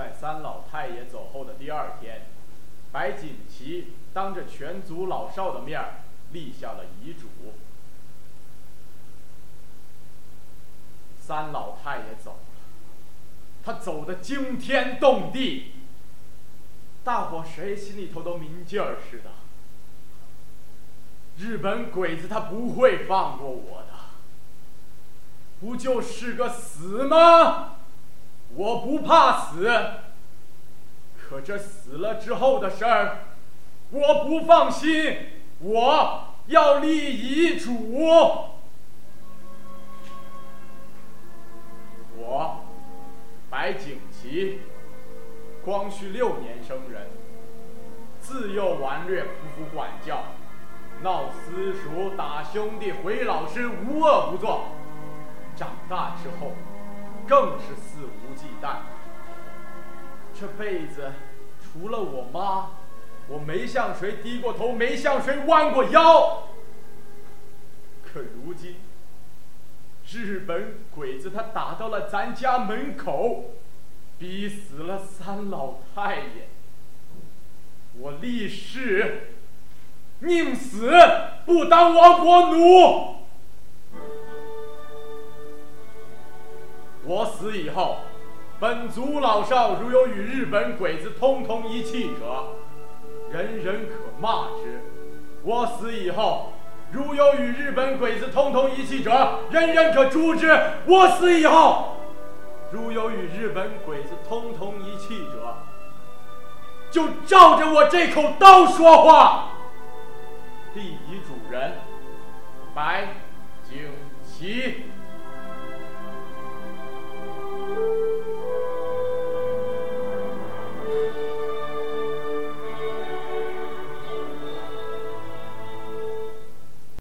在三老太爷走后的第二天，白锦旗当着全族老少的面立下了遗嘱。三老太爷走了，他走的惊天动地，大伙谁心里头都明镜儿似的。日本鬼子他不会放过我的，不就是个死吗？我不怕死，可这死了之后的事儿，我不放心。我要立遗嘱。我，白景琦，光绪六年生人，自幼顽劣，匍匐管教，闹私塾，打兄弟，毁老师，无恶不作。长大之后，更是肆无忌惮。这辈子，除了我妈，我没向谁低过头，没向谁弯过腰。可如今，日本鬼子他打到了咱家门口，逼死了三老太爷。我立誓，宁死不当亡国奴。我死以后，本族老少如有与日本鬼子通通一气者，人人可骂之；我死以后，如有与日本鬼子通通一气者，人人可诛之；我死以后，如有与日本鬼子通通一气者，就照着我这口刀说话。立遗嘱人：白景琦。